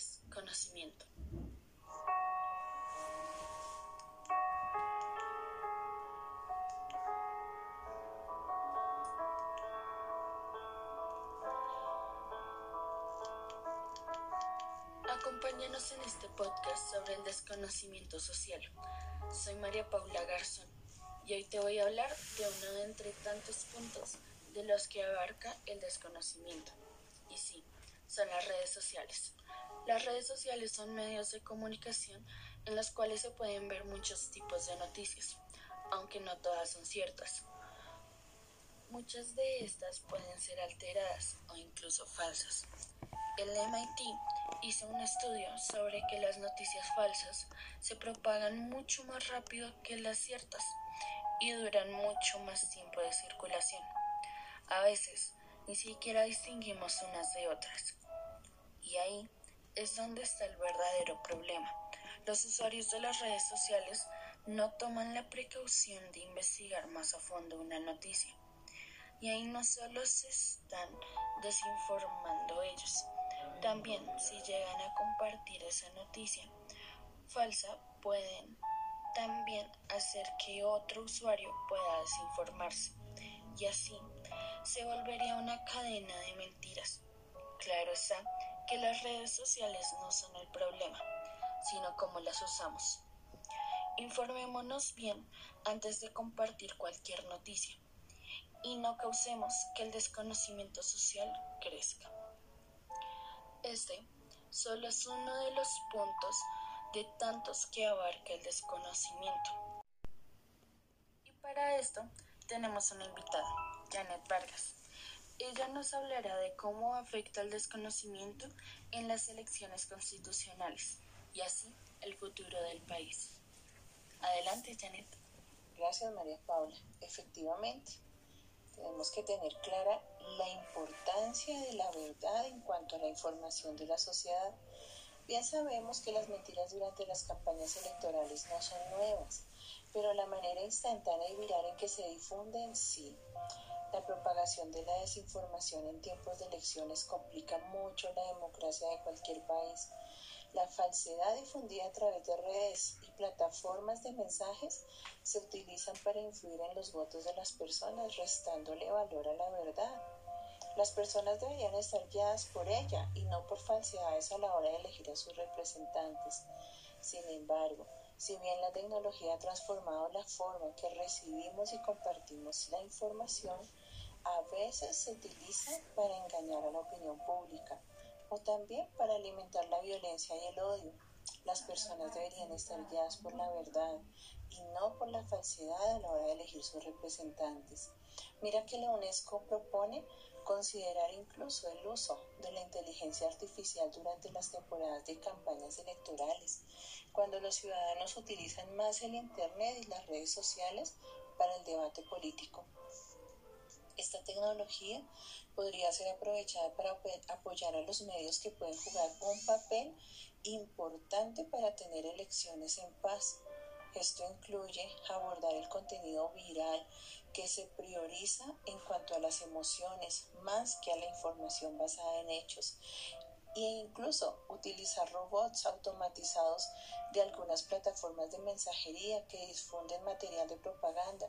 desconocimiento. Acompáñanos en este podcast sobre el desconocimiento social. Soy María Paula Garzón y hoy te voy a hablar de uno de entre tantos puntos de los que abarca el desconocimiento. Y sí, son las redes sociales. Las redes sociales son medios de comunicación en los cuales se pueden ver muchos tipos de noticias, aunque no todas son ciertas. Muchas de estas pueden ser alteradas o incluso falsas. El MIT hizo un estudio sobre que las noticias falsas se propagan mucho más rápido que las ciertas y duran mucho más tiempo de circulación. A veces ni siquiera distinguimos unas de otras. Y ahí es donde está el verdadero problema. Los usuarios de las redes sociales no toman la precaución de investigar más a fondo una noticia. Y ahí no solo se están desinformando ellos, también si llegan a compartir esa noticia falsa pueden también hacer que otro usuario pueda desinformarse y así se volvería una cadena de mentiras. Claro está que las redes sociales no son el problema, sino cómo las usamos. Informémonos bien antes de compartir cualquier noticia y no causemos que el desconocimiento social crezca. Este solo es uno de los puntos de tantos que abarca el desconocimiento. Y para esto tenemos una invitada, Janet Vargas. Ella nos hablará de cómo afecta el desconocimiento en las elecciones constitucionales y así el futuro del país. Adelante, Janet. Gracias, María Paula. Efectivamente, tenemos que tener clara la importancia de la verdad en cuanto a la información de la sociedad Bien sabemos que las mentiras durante las campañas electorales no son nuevas, pero la manera instantánea y viral en que se difunden sí. La propagación de la desinformación en tiempos de elecciones complica mucho la democracia de cualquier país. La falsedad difundida a través de redes y plataformas de mensajes se utilizan para influir en los votos de las personas, restándole valor a la verdad. Las personas deberían estar guiadas por ella y no por falsedades a la hora de elegir a sus representantes. Sin embargo, si bien la tecnología ha transformado la forma en que recibimos y compartimos la información, a veces se utiliza para engañar a la opinión pública o también para alimentar la violencia y el odio. Las personas deberían estar guiadas por la verdad y no por la falsedad a la hora de elegir sus representantes. Mira que la UNESCO propone considerar incluso el uso de la inteligencia artificial durante las temporadas de campañas electorales, cuando los ciudadanos utilizan más el Internet y las redes sociales para el debate político. Esta tecnología podría ser aprovechada para apoyar a los medios que pueden jugar un papel importante para tener elecciones en paz. Esto incluye abordar el contenido viral que se prioriza en cuanto a las emociones más que a la información basada en hechos e incluso utilizar robots automatizados de algunas plataformas de mensajería que difunden material de propaganda,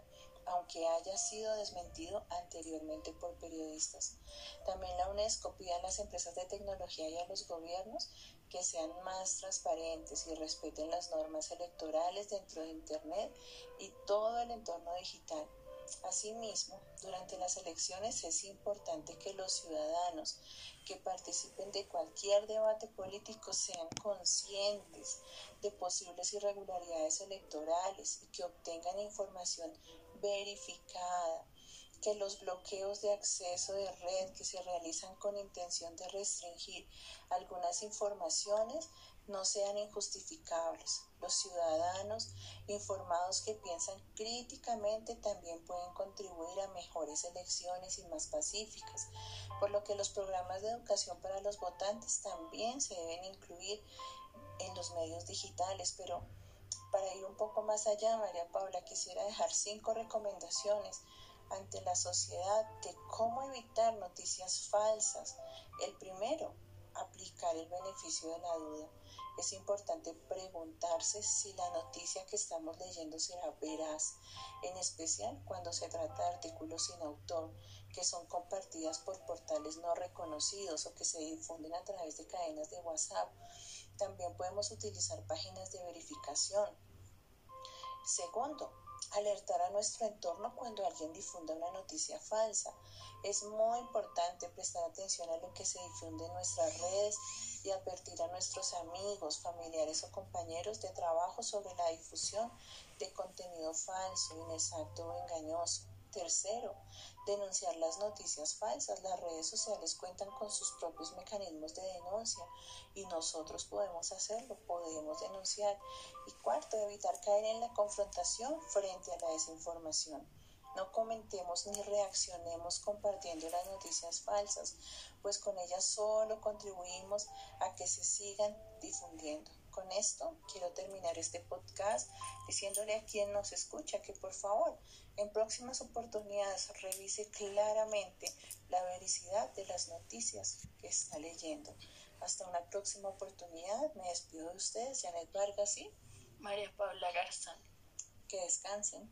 aunque haya sido desmentido anteriormente por periodistas. También la UNESCO pide a las empresas de tecnología y a los gobiernos que sean más transparentes y respeten las normas electorales dentro de Internet y todo el entorno digital Asimismo, durante las elecciones es importante que los ciudadanos que participen de cualquier debate político sean conscientes de posibles irregularidades electorales y que obtengan información verificada que los bloqueos de acceso de red que se realizan con intención de restringir algunas informaciones no sean injustificables. Los ciudadanos informados que piensan críticamente también pueden contribuir a mejores elecciones y más pacíficas, por lo que los programas de educación para los votantes también se deben incluir en los medios digitales, pero para ir un poco más allá, María Paula, quisiera dejar cinco recomendaciones ante la sociedad de cómo evitar noticias falsas. El primero, aplicar el beneficio de la duda. Es importante preguntarse si la noticia que estamos leyendo será veraz, en especial cuando se trata de artículos sin autor, que son compartidas por portales no reconocidos o que se difunden a través de cadenas de WhatsApp. También podemos utilizar páginas de verificación. Segundo, alertar a nuestro entorno cuando alguien difunda una noticia falsa. Es muy importante prestar atención a lo que se difunde en nuestras redes y advertir a nuestros amigos, familiares o compañeros de trabajo sobre la difusión de contenido falso, inexacto o engañoso. Tercero, denunciar las noticias falsas. Las redes sociales cuentan con sus propios mecanismos de denuncia y nosotros podemos hacerlo, podemos denunciar. Y cuarto, evitar caer en la confrontación frente a la desinformación. No comentemos ni reaccionemos compartiendo las noticias falsas, pues con ellas solo contribuimos a que se sigan difundiendo. Con esto quiero terminar este podcast diciéndole a quien nos escucha que por favor en próximas oportunidades revise claramente la vericidad de las noticias que está leyendo. Hasta una próxima oportunidad. Me despido de ustedes, Janet Vargas y María Paula Garzón. Que descansen.